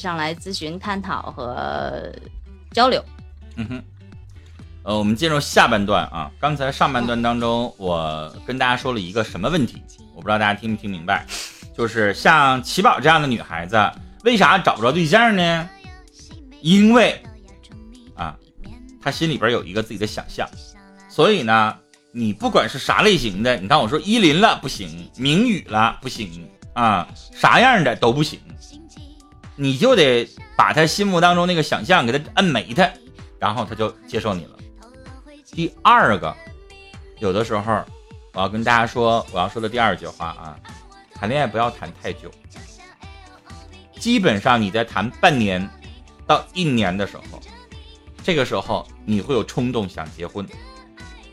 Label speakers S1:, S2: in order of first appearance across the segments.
S1: 上来咨询、探讨和交流。
S2: 嗯哼，呃，我们进入下半段啊。刚才上半段当中，我跟大家说了一个什么问题？我不知道大家听没听明白。就是像齐宝这样的女孩子，为啥找不着对象呢？因为啊，她心里边有一个自己的想象，所以呢，你不管是啥类型的，你看我说依林了不行，明宇了不行啊，啥样的都不行，你就得把他心目当中那个想象给他摁没他，然后他就接受你了。第二个，有的时候我要跟大家说，我要说的第二句话啊。谈恋爱不要谈太久，基本上你在谈半年到一年的时候，这个时候你会有冲动想结婚，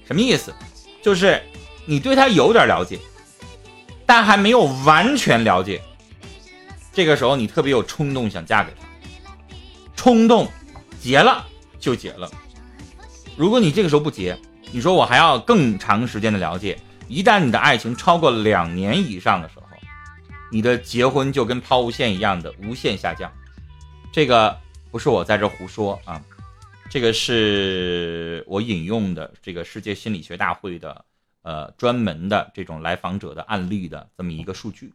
S2: 什么意思？就是你对他有点了解，但还没有完全了解。这个时候你特别有冲动想嫁给他，冲动结了就结了。如果你这个时候不结，你说我还要更长时间的了解，一旦你的爱情超过两年以上的时候。你的结婚就跟抛物线一样的无限下降，这个不是我在这胡说啊，这个是我引用的这个世界心理学大会的呃专门的这种来访者的案例的这么一个数据，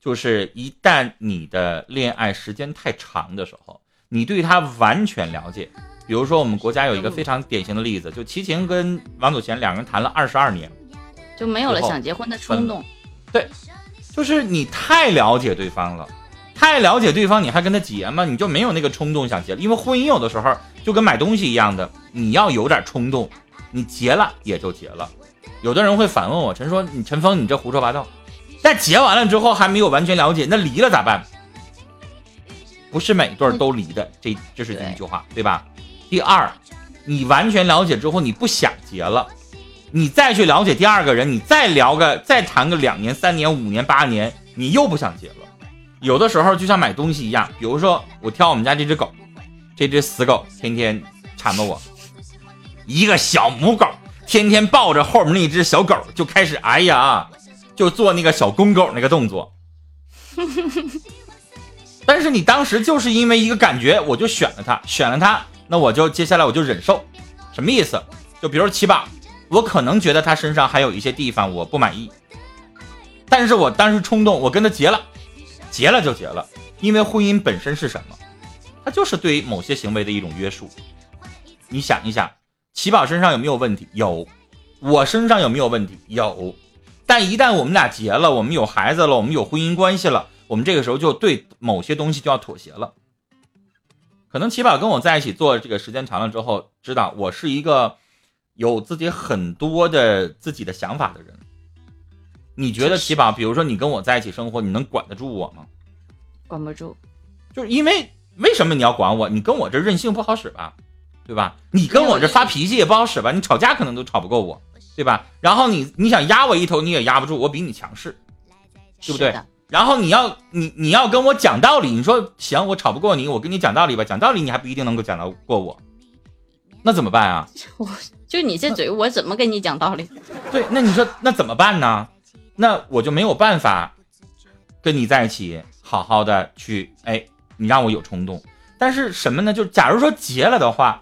S2: 就是一旦你的恋爱时间太长的时候，你对他完全了解，比如说我们国家有一个非常典型的例子，就齐秦跟王祖贤两个人谈了二十二年，
S1: 就没有了想结婚的冲动，
S2: 对。就是你太了解对方了，太了解对方，你还跟他结吗？你就没有那个冲动想结了。因为婚姻有的时候就跟买东西一样的，你要有点冲动，你结了也就结了。有的人会反问我，陈说你陈峰，你这胡说八道。但结完了之后还没有完全了解，那离了咋办？不是每对都离的，这这是第一句话，对吧？第二，你完全了解之后，你不想结了。你再去了解第二个人，你再聊个，再谈个两年、三年、五年、八年，你又不想结了。有的时候就像买东西一样，比如说我挑我们家这只狗，这只死狗天天缠着我，一个小母狗天天抱着后面那只小狗就开始，哎呀，就做那个小公狗那个动作。但是你当时就是因为一个感觉，我就选了他，选了他，那我就接下来我就忍受，什么意思？就比如七宝。我可能觉得他身上还有一些地方我不满意，但是我当时冲动，我跟他结了，结了就结了，因为婚姻本身是什么？它就是对于某些行为的一种约束。你想一想，齐宝身上有没有问题？有。我身上有没有问题？有。但一旦我们俩结了，我们有孩子了，我们有婚姻关系了，我们这个时候就对某些东西就要妥协了。可能齐宝跟我在一起做这个时间长了之后，知道我是一个。有自己很多的自己的想法的人，你觉得齐宝，比如说你跟我在一起生活，你能管得住我吗？
S1: 管不住，
S2: 就是因为为什么你要管我？你跟我这任性不好使吧，对吧？你跟我这发脾气也不好使吧？你吵架可能都吵不过我，对吧？然后你你想压我一头，你也压不住，我比你强势，对不对？然后你要你你要跟我讲道理，你说行，我吵不过你，我跟你讲道理吧，讲道理你还不一定能够讲得过我，那怎么办啊？
S1: 我。就你这嘴，我怎么跟你讲道理？
S2: 对，那你说那怎么办呢？那我就没有办法跟你在一起，好好的去，哎，你让我有冲动。但是什么呢？就假如说结了的话，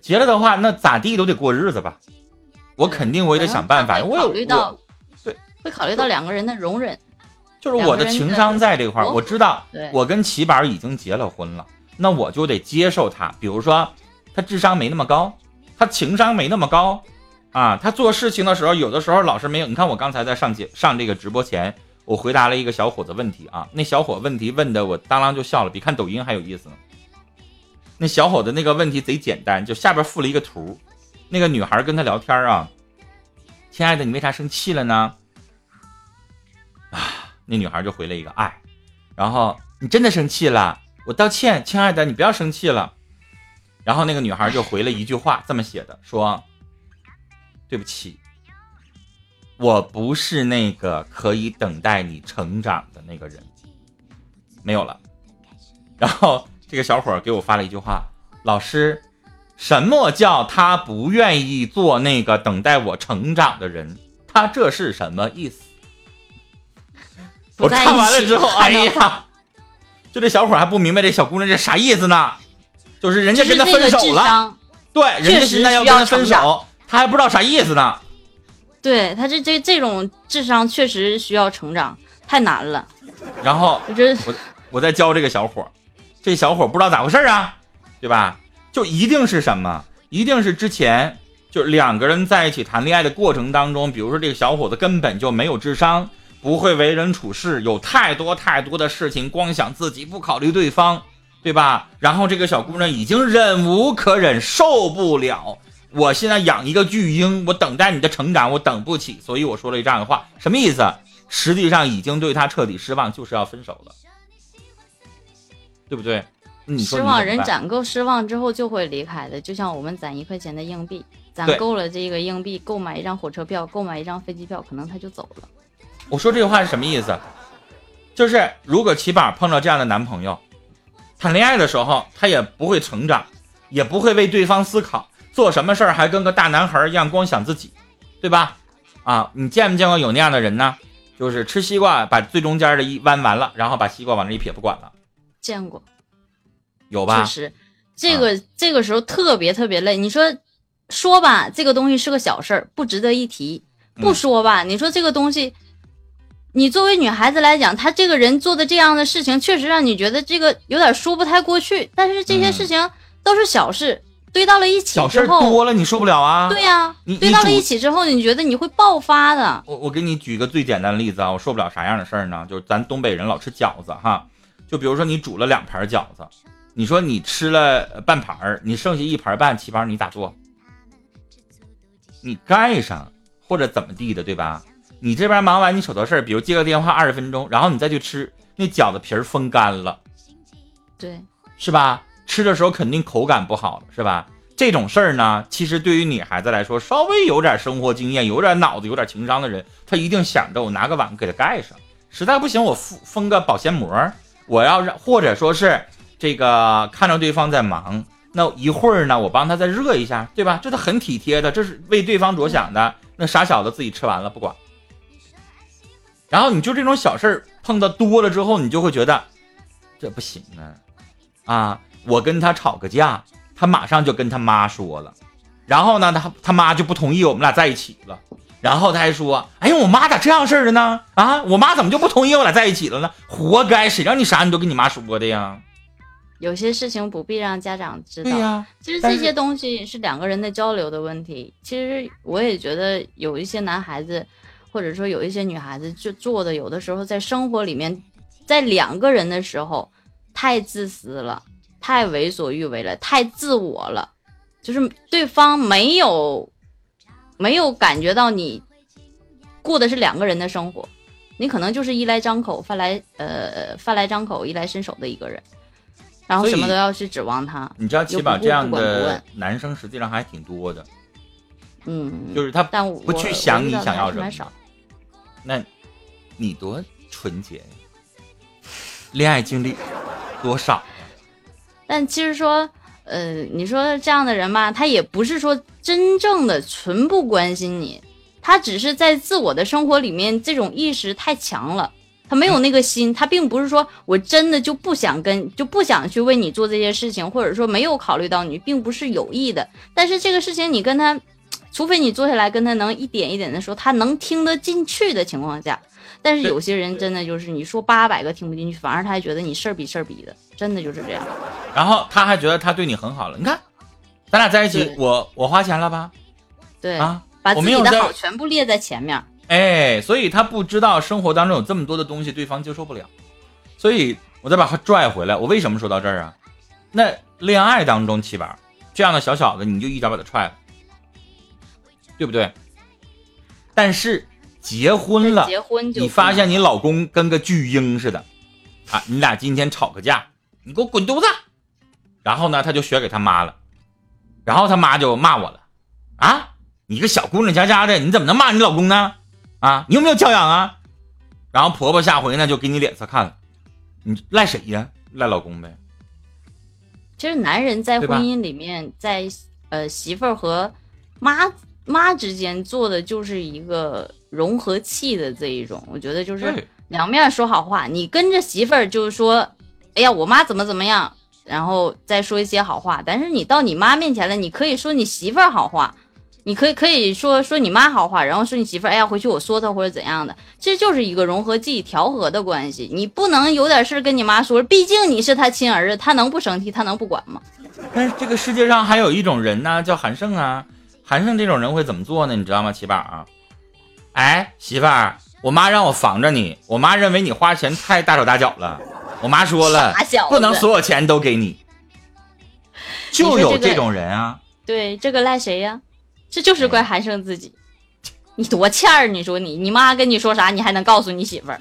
S2: 结了的话，那咋地都得过日子吧。我肯定我也得想办法。我
S1: 考虑到，
S2: 对，
S1: 会考虑到两个人的容忍。
S2: 就是我的情商在这块儿，我知道，我跟齐宝已经结了婚了，那我就得接受他。比如说，他智商没那么高。他情商没那么高，啊，他做事情的时候有的时候老是没有。你看我刚才在上节上这个直播前，我回答了一个小伙子问题啊，那小伙问题问的我当啷就笑了，比看抖音还有意思呢。那小伙子那个问题贼简单，就下边附了一个图，那个女孩跟他聊天啊，亲爱的，你为啥生气了呢？啊，那女孩就回了一个爱，然后你真的生气了，我道歉，亲爱的，你不要生气了。然后那个女孩就回了一句话，这么写的：“说对不起，我不是那个可以等待你成长的那个人，没有了。”然后这个小伙给我发了一句话：“老师，什么叫他不愿意做那个等待我成长的人？他这是什么意思？”我看完了之后，哎呀，就这小伙还不明白这小姑娘这啥意思呢？就是人家跟他分手了，对，人家现在要跟他分手，他还不知道啥意思呢。
S1: 对他这这这种智商确实需要成长，太难了。
S2: 然后
S1: 我我
S2: 我在教这个小伙，这小伙不知道咋回事啊，对吧？就一定是什么？一定是之前就两个人在一起谈恋爱的过程当中，比如说这个小伙子根本就没有智商，不会为人处事，有太多太多的事情光想自己，不考虑对方，对吧？然后这个小姑娘已经忍无可忍，受不了。我现在养一个巨婴，我等待你的成长，我等不起，所以我说了这样的话，什么意思？实际上已经对他彻底失望，就是要分手了，对不对？你
S1: 失望人攒够失望之后就会离开的，就像我们攒一块钱的硬币，攒够了这个硬币，购买一张火车票，购买一张飞机票，可能他就走了。
S2: 我说这句话是什么意思？就是如果起宝碰到这样的男朋友，谈恋爱的时候他也不会成长，也不会为对方思考，做什么事儿还跟个大男孩一样光想自己，对吧？啊，你见没见过有那样的人呢？就是吃西瓜把最中间的一弯完了，然后把西瓜往那一撇不管了，
S1: 见过，
S2: 有吧啊
S1: 确？实，这个、这个时候特别特别累。你说说吧，这个东西是个小事儿，不值得一提；不
S2: 嗯
S1: 说吧，你说这个东西，你作为女孩子来讲，她这个人做的这样的事情，确实让你觉得这个有点说不太过去。但是这些
S2: 嗯
S1: 事情都是小事，堆到了一起
S2: 小事儿
S1: 之后，
S2: 多了你受不了啊。
S1: 对呀、
S2: 你
S1: 堆到了一起之后，你觉得你会爆发的。
S2: 我我给你举个最简单的例子啊，我受不了啥样的事儿呢，就是咱东北人老吃饺子哈，就比如说你煮了两盘饺子，你说你吃了呃半盘儿，你剩下一盘半，七盘你咋做？你盖上或者怎么地的，对吧？你这边忙完你手头事儿，比如接个电话二十分钟，然后你再去吃，那饺子皮儿风干了，
S1: 对，
S2: 是吧？吃的时候肯定口感不好，是吧？这种事儿呢，其实对于女孩子来说，稍微有点生活经验、有点脑子、有点情商的人，她一定想着我拿个碗给它盖上。实在不行，我封封个保鲜膜，我要让或者说是这个看着对方在忙，那一会儿呢，我帮他再热一下，对吧？这都很体贴的，这是为对方着想的。那傻小子自己吃完了不管。然后你就这种小事儿碰到多了之后，你就会觉得这不行啊，啊，我跟他吵个架，他马上就跟他妈说了，然后呢，他他妈就不同意我们俩在一起了，然后他还说，哎呀，我妈咋这样式儿的呢？啊，我妈怎么就不同意我俩在一起了呢？活该，谁让你啥你都跟你妈说的呀？
S1: 有些事情不必让家长知道。
S2: 对呀，
S1: 其实这些东西是两个人的交流的问题。其实我也觉得有一些男孩子，或者说有一些女孩子，就做的有的时候在生活里面，在两个人的时候太自私了，太为所欲为了，太自我了，就是对方没有没有感觉到你过的是两个人的生活，你可能就是衣来张口、饭来呃饭来张口、衣来伸手的一个人，然后什么都要去指望他。
S2: 你知道七宝这样的男生实际上还挺多的，
S1: 嗯，
S2: 就是他
S1: 但我
S2: 不去想你想要什么。那，你多纯洁呀，恋爱经历 多少啊？
S1: 但其实说，呃，你说这样的人吧，他也不是说真正的纯不关心你，他只是在自我的生活里面这种意识太强了，他没有那个心，他并不是说我真的就不想跟，就不想去为你做这些事情，或者说没有考虑到你，并不是有意的。但是这个事情你跟他，除非你坐下来跟他能一点一点的说，他能听得进去的情况下。但是有些人真的就是你说八百个听不进去，反而他还觉得你事儿比事儿比的，真的就是这样。
S2: 然后他还觉得他对你很好了，你看，咱俩在一起，我我花钱了吧？
S1: 对，
S2: 啊，
S1: 把自己的好全部列在前面。
S2: 哎，所以他不知道生活当中有这么多的东西对方接受不了，所以我再把他拽回来。我为什么说到这儿啊？那恋爱当中，七宝这样的小小子，你就一脚把他踹了，对不对？但是结婚了，
S1: 结婚就
S2: 你发现你老公跟个巨婴似的，啊，你俩今天吵个架，你给我滚犊子！然后呢，他就学给他妈了，然后他妈就骂我了，啊，你个小姑娘家家的，你怎么能骂你老公呢？啊，你有没有教养啊？然后婆婆下回呢就给你脸色看了，你赖谁呀？赖老公呗。
S1: 其实男人在婚姻里面，在呃媳妇儿和妈妈之间做的就是一个融合器的这一种，我觉得就是两面说好话。你跟着媳妇儿就是说哎呀，我妈怎么怎么样，然后再说一些好话。但是你到你妈面前了，你可以说你媳妇儿好话，你可以可以说说你妈好话，然后说你媳妇儿，哎呀，回去我说她或者怎样的，其实就是一个融合剂、调和的关系。你不能有点事儿跟你妈说，毕竟你是她亲儿子，她能不生气，她能不管吗？
S2: 但是这个世界上还有一种人呢，叫韩胜啊。韩胜这种人会怎么做呢？你知道吗？七宝啊，哎，媳妇儿，我妈让我防着你，我妈认为你花钱太大手大脚了。我妈说了不能所有钱都给你，就有这种人啊。
S1: 对，这个赖谁呀？这就是怪韩胜自己。你多欠儿，你说你，你妈跟你说啥，你还能告诉你媳妇儿？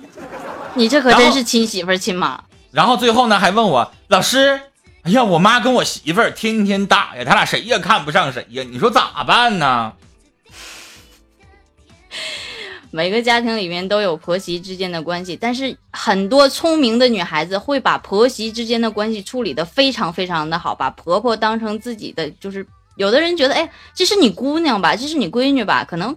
S1: 你这可真是亲媳妇儿亲妈。
S2: 然后最后呢，还问我老师，哎呀，我妈跟我媳妇儿天天打呀，他俩谁也看不上谁呀，你说咋办呢？
S1: 每个家庭里面都有婆媳之间的关系，但是很多聪明的女孩子会把婆媳之间的关系处理得非常非常的好，把婆婆当成自己的，就是有的人觉得，哎，这是你姑娘吧，这是你闺女吧，可能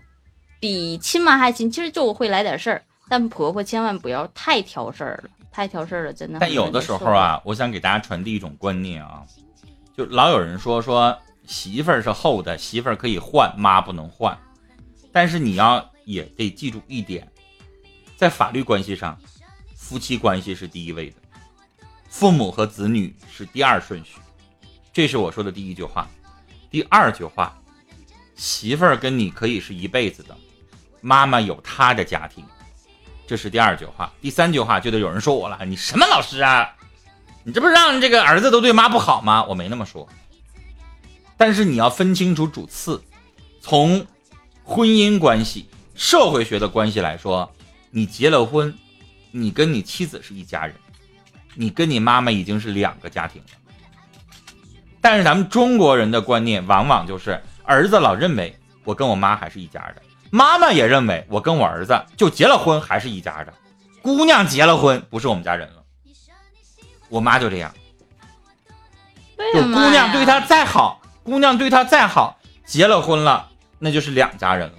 S1: 比亲妈还亲，其实就会来点事儿，但婆婆千万不要太挑事儿了，太挑事儿了，真的。
S2: 但有的时候，啊，我想给大家传递一种观念啊，就老有人说说媳妇儿是厚的，媳妇儿可以换，妈不能换。但是你要也得记住一点，在法律关系上，夫妻关系是第一位的，父母和子女是第二顺序。这是我说的第一句话。第二句话，媳妇儿跟你可以是一辈子的，妈妈有她的家庭。这是第二句话，第三句话就得有人说我了，你什么老师啊？你这不是让这个儿子都对妈不好吗？我没那么说，但是你要分清楚主次。从婚姻关系、社会学的关系来说，你结了婚，你跟你妻子是一家人，你跟你妈妈已经是两个家庭了。但是咱们中国人的观念往往就是，儿子老认为我跟我妈还是一家的。妈妈也认为我跟我儿子就结了婚还是一家的，姑娘结了婚不是我们家人了。我妈就这样，就姑娘对她再好，姑娘对她再好，结了婚了那就是两家人了。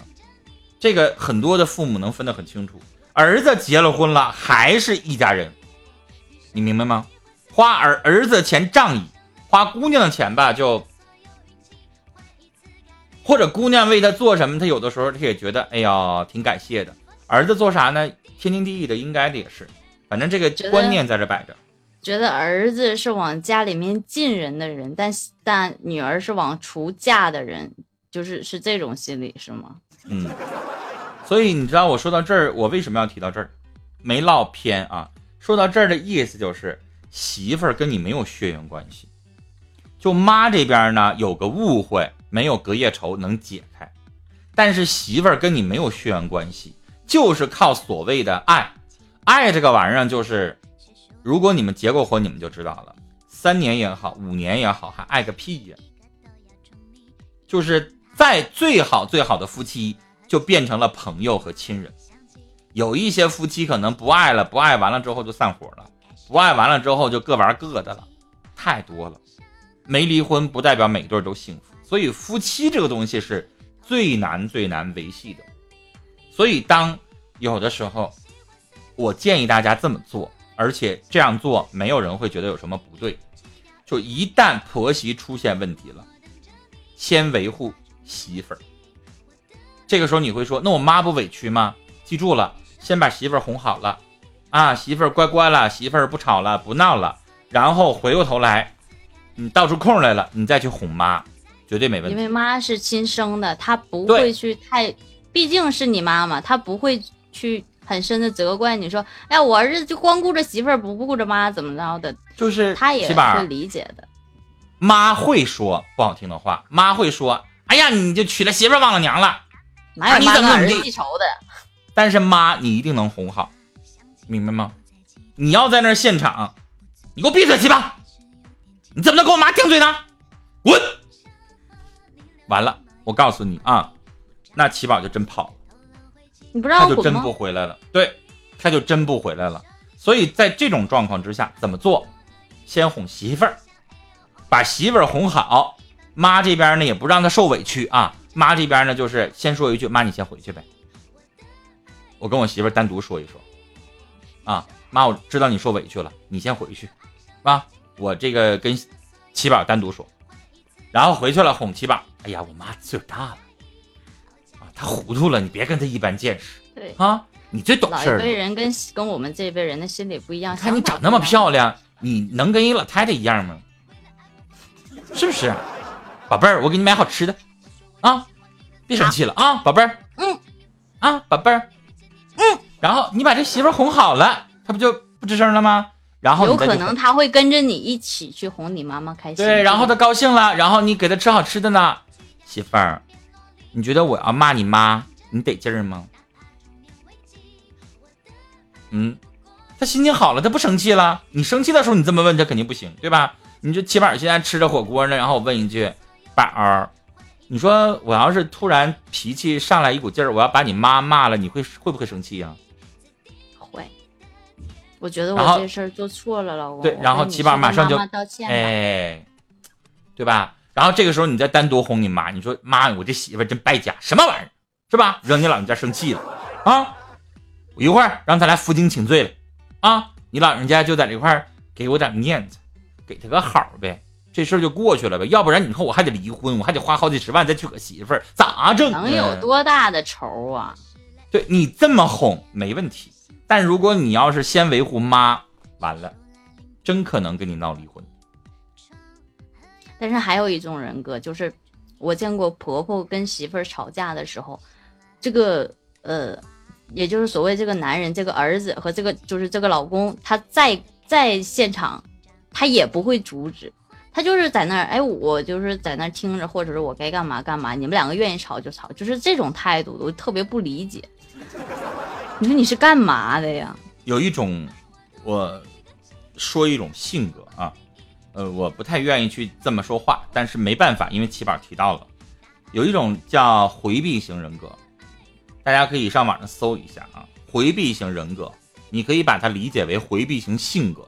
S2: 这个很多的父母能分得很清楚，儿子结了婚了还是一家人，你明白吗？花儿儿子钱仗义，花姑娘的钱吧就。或者姑娘为他做什么，他有的时候他也觉得，哎呀，挺感谢的。儿子做啥呢？天经地义的，应该的也是。反正这个观念在这摆着。
S1: 觉得儿子是往家里面进人的人，但但女儿是往出嫁的人，就是是这种心理是吗？
S2: 嗯，所以你知道我说到这儿，我为什么要提到这儿？没唠偏啊。说到这儿的意思就是，媳妇儿跟你没有血缘关系，就妈这边呢有个误会，没有隔夜仇能解开，但是媳妇儿跟你没有血缘关系，就是靠所谓的爱，爱这个玩意儿就是，如果你们结过婚，你们就知道了，三年也好，五年也好，还爱个屁呀！就是在最好最好的夫妻，就变成了朋友和亲人。有一些夫妻可能不爱了，不爱完了之后就散伙了，不爱完了之后就各玩各的了，太多了。没离婚不代表每对都幸福，所以夫妻这个东西是最难最难维系的。所以当有的时候，我建议大家这么做，而且这样做没有人会觉得有什么不对。就一旦婆媳出现问题了，先维护媳妇儿。这个时候你会说，那我妈不委屈吗？记住了，先把媳妇儿哄好了，啊，媳妇儿乖乖了，媳妇儿不吵了，不闹了，然后回过头来，你倒出空来了，你再去哄妈，绝对没问题。
S1: 因为妈是亲生的，她不会去太，毕竟是你妈妈，她不会去很深的责怪你说，哎呀，我儿子就光顾着媳妇儿，不顾着妈，怎么着的，
S2: 就是
S1: 她也
S2: 起码
S1: 会理解的。
S2: 妈会说不好听的话，妈会说，哎呀，你就娶了媳妇儿忘了娘了。
S1: 哪有
S2: 你
S1: 妈跟儿子记仇的？
S2: 但是妈，你一定能哄好，明白吗？你要在那儿现场，你给我闭嘴，七八！你怎么能跟我妈顶嘴呢？滚！完了，我告诉你啊，那七宝就真跑了，
S1: 你不
S2: 他就真？不回来了。对，他就真不回来了。所以在这种状况之下，怎么做？先哄媳妇儿，把媳妇儿哄好。妈这边呢，也不让她受委屈啊。妈这边呢，就是先说一句：“妈，你先回去呗。”我跟我媳妇儿单独说一说。啊，妈，我知道你受委屈了，你先回去。啊，我这个跟七宝单独说，然后回去了哄七宝。哎呀，我妈岁数大了，啊，她糊涂了，你别跟她一般见识。
S1: 对
S2: 啊，你最懂事儿老。
S1: 一辈人跟跟我们这一辈人的心理不一样。
S2: 看你长那么漂亮，你能跟一老太太一样吗？是不是？宝贝儿，我给你买好吃的，啊，别生气了啊，宝贝儿。
S1: 嗯。
S2: 啊，宝贝儿。嗯。然后你把这媳妇儿哄好了，她不就不吱声了吗？然后
S1: 有可能他会跟着你一起去哄你妈妈开心。
S2: 对，然后
S1: 他
S2: 高兴了，然后你给他吃好吃的呢。媳妇儿，你觉得我要骂你妈，你得劲儿吗？嗯，他心情好了，他不生气了。你生气的时候，你这么问他肯定不行，对吧？你就起码现在吃着火锅呢，然后我问一句，宝儿，你说我要是突然脾气上来一股劲儿，我要把你妈骂了，你会会不会生气呀、
S1: 会。我觉得我这事儿做错了，老公。
S2: 对然后起码马上就
S1: 道歉。
S2: 哎，对吧？然后这个时候你再单独哄你妈，你说妈，我这媳妇真败家，什么玩意儿，是吧？惹你老人家生气了啊！我一会儿让他来负荆请罪了啊！你老人家就在这块儿给我点面子，给他个好呗，这事儿就过去了呗。要不然你说我还得离婚，我还得花好几十万再娶个媳妇儿，咋整啊？
S1: 能有多大的仇啊？
S2: 对你这么哄没问题，但如果你要是先维护妈，完了，真可能跟你闹离婚。
S1: 但是还有一种人格，就是我见过婆婆跟媳妇儿吵架的时候，这个呃，也就是所谓这个男人，这个儿子和这个就是这个老公，他在在现场，他也不会阻止，他就是在那儿，哎，我就是在那儿听着，或者是我该干嘛干嘛，你们两个愿意吵就吵，就是这种态度，我特别不理解。你说你是干嘛的呀？
S2: 有一种，我说一种性格啊，呃，我不太愿意去这么说话，但是没办法，因为起宝提到了，有一种叫回避型人格，大家可以上网上搜一下啊，回避型人格，你可以把它理解为回避型性格，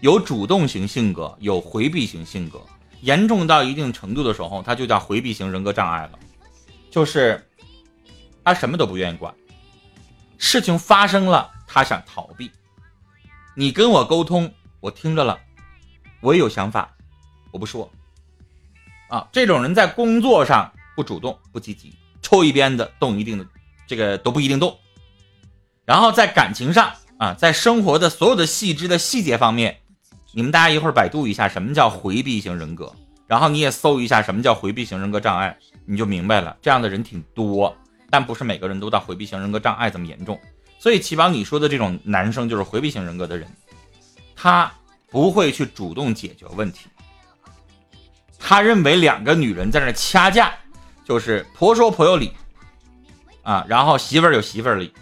S2: 有主动型性格，有回避型性格，严重到一定程度的时候，它就叫回避型人格障碍了，就是他什么都不愿意管。事情发生了，他想逃避。你跟我沟通，我听着了，我也有想法，我不说。啊，这种人在工作上不主动、不积极，抽一鞭子动一定的，这个都不一定动。然后在感情上啊，在生活的所有的细致的细节方面，你们大家一会儿百度一下什么叫回避型人格，然后你也搜一下什么叫回避型人格障碍，你就明白了。这样的人挺多。但不是每个人都到回避型人格障碍这么严重，所以齐宝你说的这种男生就是回避型人格的人，他不会去主动解决问题，他认为两个女人在那掐架，就是婆说婆有理，啊，然后媳妇儿有媳妇儿理，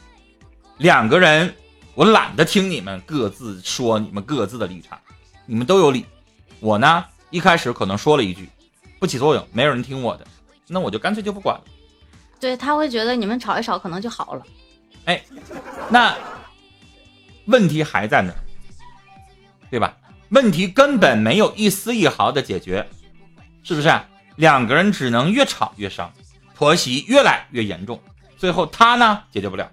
S2: 两个人我懒得听你们各自说你们各自的立场，你们都有理，我呢一开始可能说了一句，不起作用，没有人听我的，那我就干脆就不管了。
S1: 对他会觉得你们吵一吵可能就好了。
S2: 哎那问题还在那，对吧？问题根本没有一丝一毫的解决，是不是？两个人只能越吵越伤，婆媳越来越严重，最后他呢解决不了，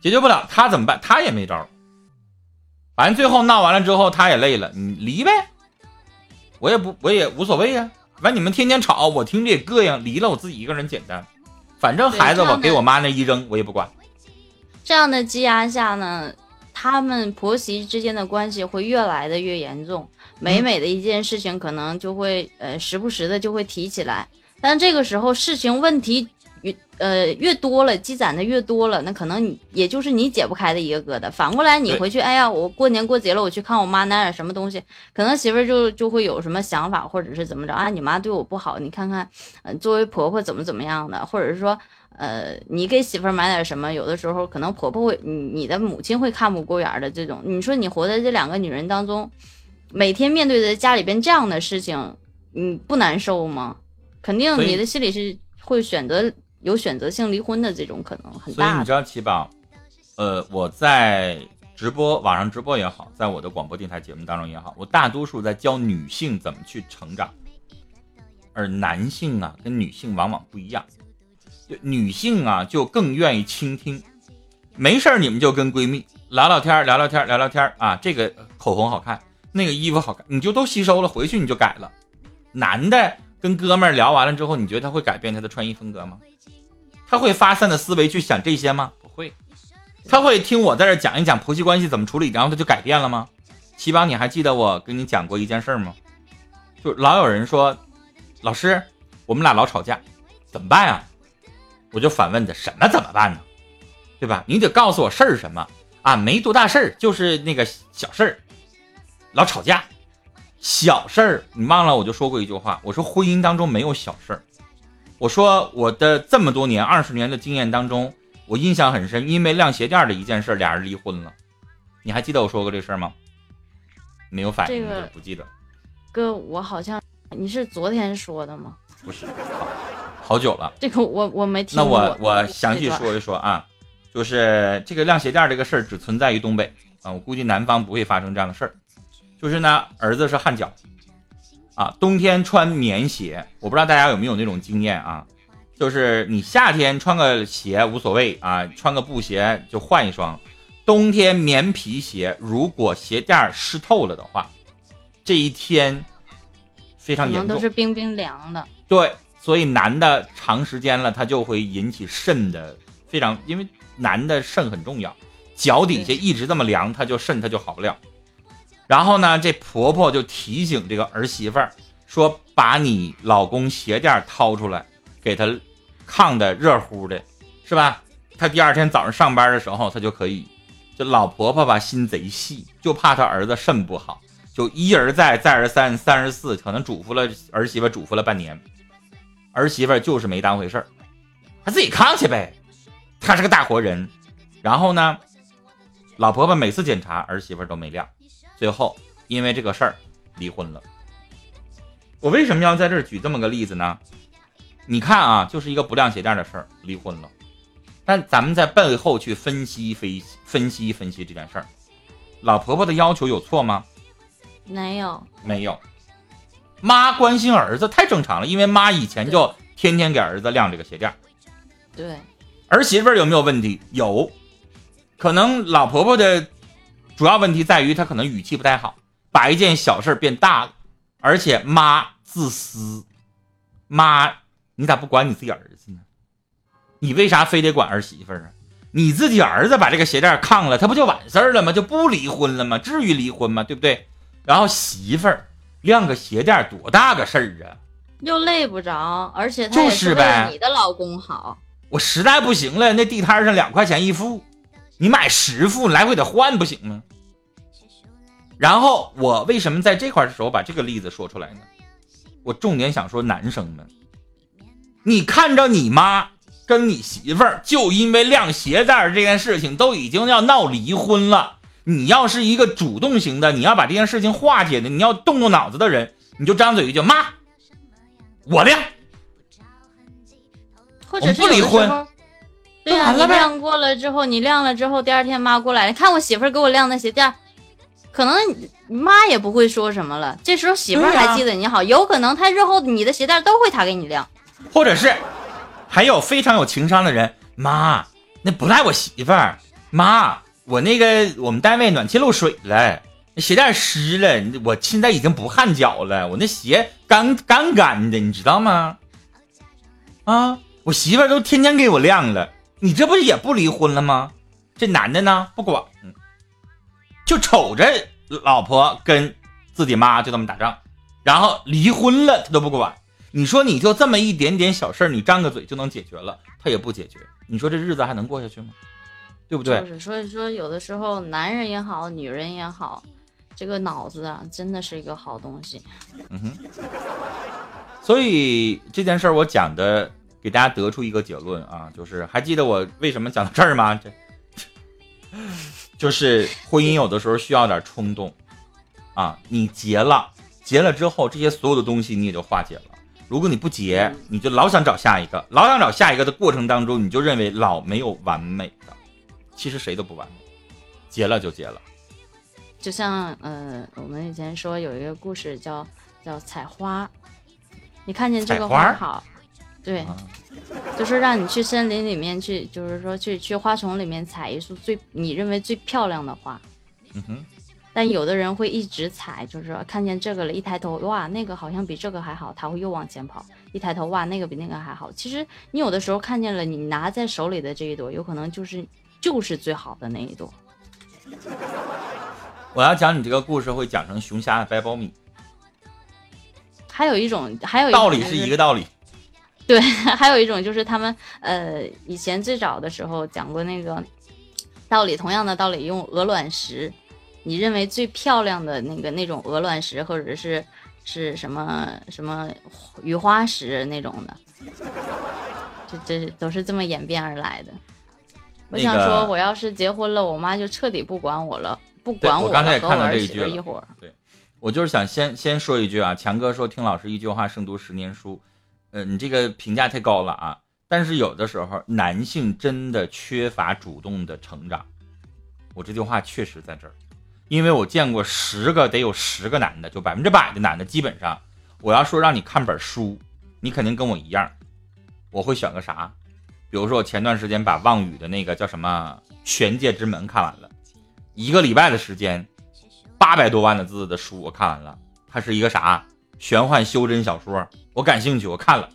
S2: 解决不了，他怎么办？他也没招儿。反正最后闹完了之后，他也累了，你离呗，我也不，我也无所谓呀、正你们天天吵，我听着也膈应，离了我自己一个人简单。反正孩子我给我妈那一扔，我也不管。
S1: 这样的积压下呢，他们婆媳之间的关系会越来的越严重。每每的一件事情，可能就会呃时不时的就会提起来，但这个时候事情问题越呃越多了，积攒的越多了，那可能你也就是你解不开的一个疙瘩。反过来你回去，哎呀，我过年过节了，我去看我妈拿点什么东西，可能媳妇儿就就会有什么想法，或者是怎么着啊？你妈对我不好，你看看，呃，作为婆婆怎么怎么样的，或者是说。呃，你给媳妇儿买点什么，有的时候可能婆婆会，你你的母亲会看不过眼儿的这种。你说你活在这两个女人当中，每天面对着家里边这样的事情，你不难受吗？肯定你的心里是会选择有选择性离婚的这种可能很大。
S2: 所以你知道七宝，呃，我在直播网上直播也好，在我的广播电台节目当中也好，我大多数在教女性怎么去成长，而男性啊跟女性往往不一样，就女性啊就更愿意倾听，没事儿你们就跟闺蜜聊聊天，聊聊天，聊聊天啊，这个口红好看，那个衣服好看，你就都吸收了，回去你就改了。男的跟哥们儿聊完了之后，你觉得他会改变他的穿衣风格吗？他会发散的思维去想这些吗？不会。他会听我在这讲一讲婆媳关系怎么处理，然后他就改变了吗？齐宝，你还记得我跟你讲过一件事吗？就老有人说，老师，我们俩老吵架，怎么办啊？我就反问他，什么怎么办呢？对吧？你得告诉我事儿什么啊？没多大事儿，就是那个小事儿，老吵架，小事儿。你忘了？我就说过一句话，我说婚姻当中没有小事儿。我说我的这么多年二十年的经验当中，我印象很深，因为晾鞋垫的一件事，俩人离婚了。你还记得我说过这事儿吗？没有反应，
S1: 这个
S2: 不记得。
S1: 哥，我好像你是昨天说的吗？
S2: 不是，好久了。
S1: 这个我我没听
S2: 那。我我详细说一说啊，就是这个晾鞋垫这个事儿只存在于东北啊，我估计南方不会发生这样的事儿。就是呢，儿子是汗脚啊，冬天穿棉鞋，我不知道大家有没有那种经验啊，就是你夏天穿个鞋无所谓啊，穿个布鞋就换一双，冬天棉皮鞋如果鞋垫湿透了的话，这一天非常严重，
S1: 都是冰冰凉的。
S2: 对，所以男的长时间了，他就会引起肾的非常，因为男的肾很重要，脚底下一直这么凉，他就肾他就好不了。然后呢，这婆婆就提醒这个儿媳妇儿说：“把你老公鞋垫掏出来，给他炕的热乎的，是吧？他第二天早上上班的时候，他就可以。这老婆婆吧，心贼细，就怕他儿子肾不好，就一而再，再而三，三而四，可能嘱咐了儿媳妇，嘱咐了半年。儿媳妇就是没当回事儿，她自己炕去呗，她是个大活人。然后呢，老婆婆每次检查儿媳妇都没亮，最后因为这个事儿离婚了。我为什么要在这儿举这么个例子呢？你看啊，就是一个不晾鞋垫的事儿，离婚了。但咱们在背后去分析、分析、分析、分析这件事儿，老婆婆的要求有错吗？
S1: 没有，
S2: 没有。妈关心儿子太正常了，因为妈以前就天天给儿子晾这个鞋垫。
S1: 对，
S2: 儿媳妇儿有没有问题？有，可能老婆婆的主要问题在于他可能语气不太好，把一件小事变大了，而且妈自私，妈你咋不管你自己儿子呢？你为啥非得管儿媳妇儿啊？你自己儿子把这个鞋垫炕了，他不就完事儿了吗？就不离婚了吗？至于离婚吗？对不对？然后媳妇儿晾个鞋垫多大个事儿啊？
S1: 又累不着，而且他也
S2: 就是
S1: 为
S2: 呗
S1: 了你的老公好。
S2: 我实在不行了，那地摊上两块钱一副，你买十副，来回得换不行吗？然后我为什么在这块的时候把这个例子说出来呢？我重点想说男生们，你看着你妈跟你媳妇儿就因为晾鞋带这件事情都已经要闹离婚了，你要是一个主动型的，你要把这件事情化解的，你要动动脑子的人，你就张嘴一句妈，我晾。
S1: 或者
S2: 不离婚
S1: 对呀、你
S2: 完了呗
S1: 晾过了之后，你晾了之后，第二天妈过来，你看我媳妇儿给我晾的鞋垫儿，可能妈也不会说什么了。这时候媳妇儿还记得你好，有可能她日后你的鞋垫儿都会她给你晾。
S2: 或者是还有非常有情商的人，妈，那不赖我媳妇儿，妈，我那个我们单位暖气漏水了，那鞋垫湿了，我现在已经不汗脚了，我那鞋干干干的，你知道吗？啊，我媳妇儿都天天给我晾了，你这不是也不离婚了吗？这男的呢不管，嗯就瞅着老婆跟自己妈就这么打仗，然后离婚了他都不管。你说你就这么一点点小事儿，你张个嘴就能解决了，他也不解决，你说这日子还能过下去吗？对不对？
S1: 就是所以说，有的时候男人也好，女人也好，这个脑子啊，真的是一个好东西。
S2: 嗯哼。所以这件事儿我讲的，给大家得出一个结论啊，就是还记得我为什么讲到这儿吗？这 就是婚姻有的时候需要点冲动啊，你结了，结了之后，这些所有的东西你也就化解了。如果你不结，你就老想找下一个，老想找下一个的过程当中，你就认为老没有完美的，其实谁都不完美，结了就结了。
S1: 就像呃，我们以前说有一个故事叫叫采花，你看见这个
S2: 花儿
S1: 好，对，
S2: 啊
S1: 就是让你去森林里面去，就是说去去花丛里面采一束最你认为最漂亮的花，
S2: 嗯哼，
S1: 但有的人会一直踩，就是说看见这个了，一抬头，哇，那个好像比这个还好，他会又往前跑。一抬头，哇，那个比那个还好。其实你有的时候看见了，你拿在手里的这一朵，有可能就是就是最好的那一朵。
S2: 我要讲你这个故事，会讲成熊瞎掰苞米。
S1: 还有一种，还有
S2: 道理是一个道理。
S1: 对，还有一种就是他们呃，以前最早的时候讲过那个道理，同样的道理，用鹅卵石，你认为最漂亮的那个那种鹅卵石，或者是是什么什么雨花石那种的，这这都是这么演变而来的。我想说，我要是结婚了，我妈就彻底不管我了，不管
S2: 我了，
S1: 和我儿
S2: 媳妇
S1: 一会儿。
S2: 对，我就是想先先说一句啊，强哥说听老师一句话胜读十年书。呃，你这个评价太高了啊！但是有的时候，男性真的缺乏主动的成长。我这句话确实在这儿，因为我见过十个得有十个男的，就百分之百的男的，基本上，我要说让你看本书，你肯定跟我一样，我会选个啥？比如说我前段时间把望宇的那个叫什么《玄界之门》看完了，一个礼拜的时间，八百多万的字的书我看完了，它是一个啥？玄幻修真小说，我感兴趣，我看了。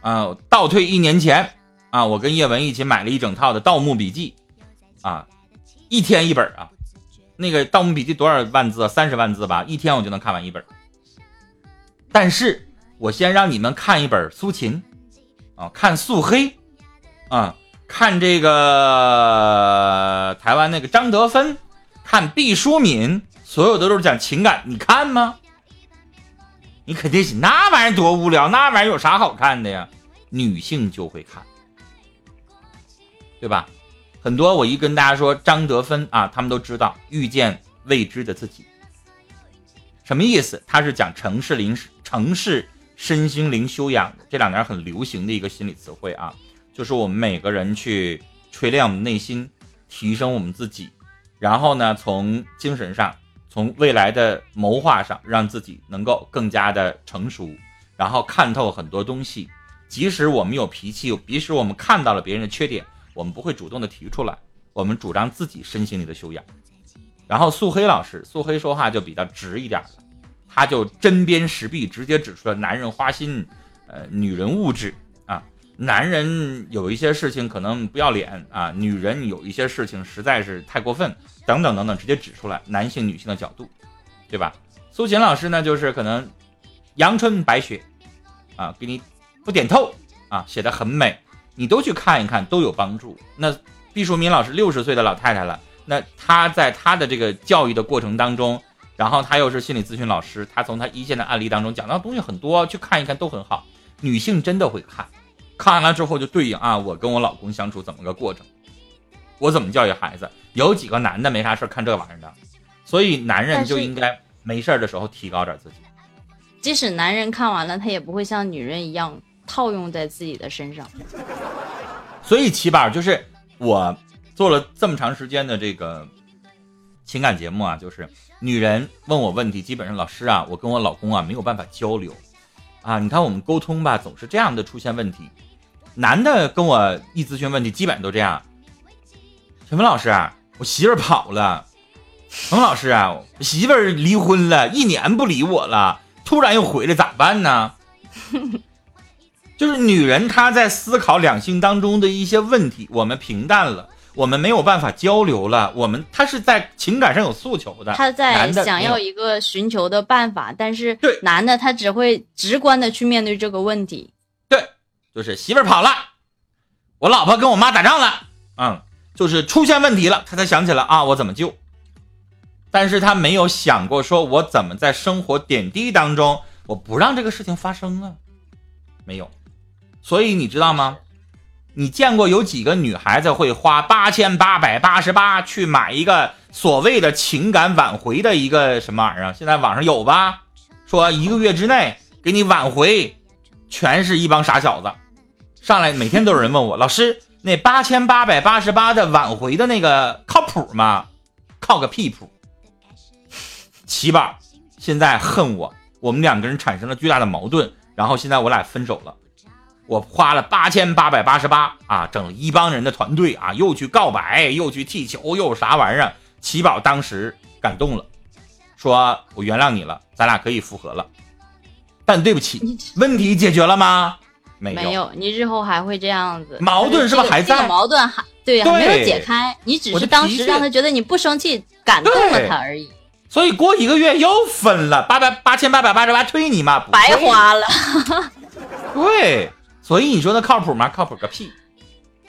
S2: 啊，倒退一年前，啊，我跟叶文一起买了一整套的《盗墓笔记》，啊，一天一本啊。那个《盗墓笔记》多少万字？三十万字吧，一天我就能看完一本。但是我先让你们看一本苏秦，啊，看素黑，啊，看这个台湾那个张德芬，看毕淑敏，所有的都是讲情感，你看吗？你肯定是那玩意儿多无聊，那玩意儿有啥好看的呀？女性就会看，对吧？很多我一跟大家说张德芬啊，他们都知道遇见未知的自己，什么意思？他是讲城市灵城市身心灵修养，这两年很流行的一个心理词汇啊，就是我们每个人去锤炼我们内心，提升我们自己，然后呢，从精神上。从未来的谋划上，让自己能够更加的成熟，然后看透很多东西。即使我们有脾气，即使我们看到了别人的缺点，我们不会主动的提出来。我们主张自己身心里的修养。然后素黑老师，素黑说话就比较直一点了，他就针砭时弊，直接指出了男人花心，呃，女人物质啊，男人有一些事情可能不要脸啊，女人有一些事情实在是太过分。等等等等，直接指出来男性女性的角度，对吧？苏秦老师呢，就是可能阳春白雪啊，给你不点透啊，写的很美，你都去看一看，都有帮助。那毕淑敏老师六十岁的老太太了，那她在她的这个教育的过程当中，然后她又是心理咨询老师，她从她一线的案例当中讲到东西很多，去看一看都很好。女性真的会看，看完了之后就对应啊，我跟我老公相处怎么个过程。我怎么教育孩子？有几个男的没啥事看这玩意儿的，所以男人就应该没事的时候提高点自己。
S1: 即使男人看完了，他也不会像女人一样套用在自己的身上。
S2: 所以起宝就是我做了这么长时间的这个情感节目啊，就是女人问我问题，基本上老师啊，我跟我老公啊没有办法交流啊。你看我们沟通吧，总是这样的出现问题。男的跟我一咨询问题，基本上都这样。陈峰老师，我媳妇儿跑了。陈峰老师啊，我媳妇儿离婚了一年不理我了，突然又回来咋办呢？就是女人她在思考两性当中的一些问题，我们平淡了，我们没有办法交流了，我们她是在情感上有诉求的，
S1: 她在想要一个寻求的办法，但是
S2: 对
S1: 男的他只会直观的去面对这个问题。
S2: 对，就是媳妇儿跑了，我老婆跟我妈打仗了，嗯。就是出现问题了，他才想起来啊，我怎么救？但是他没有想过说，我怎么在生活点滴当中，我不让这个事情发生啊？没有。所以你知道吗？你见过有几个女孩子会花八千八百八十八去买一个所谓的情感挽回的一个什么玩意儿？现在网上有吧？说一个月之内给你挽回，全是一帮傻小子。上来每天都有人问我，老师。那八千八百八十八的挽回的那个靠谱吗？靠个屁谱！七宝现在恨我，我们两个人产生了巨大的矛盾，然后现在我俩分手了。我花了八千八百八十八啊，整了一帮人的团队啊，又去告白，又去踢球，又啥玩意儿？七宝当时感动了，说我原谅你了，咱俩可以复合了。但对不起，问题解决了吗？没
S1: 没有，你日后还会这样子，
S2: 矛盾是不是还在？
S1: 矛盾还对，还没有解开。你只是当时让他觉得你不生气，感动了他而已。
S2: 所以过一个月又分了，八百八千八百八十八退你妈，
S1: 白花了。
S2: 对，所以你说那靠谱吗？靠谱个屁，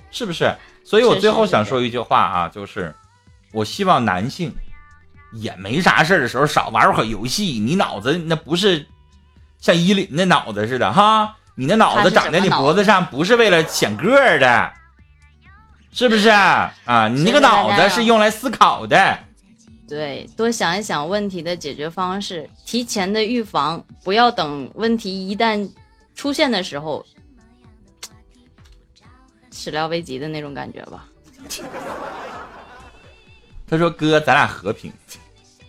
S2: 是不是？所以我最后想说一句话啊，就是我希望男性也没啥事的时候少玩会游戏。你脑子那不是像依林那脑子似的哈，你那脑子长在你脖子上不是为了显个儿的，是不是啊？你那个脑子是用来思考的。
S1: 对，多想一想问题的解决方式，提前的预防，不要等问题一旦出现的时候，始料未及的那种感觉吧。
S2: 他说：“哥，咱俩和平。”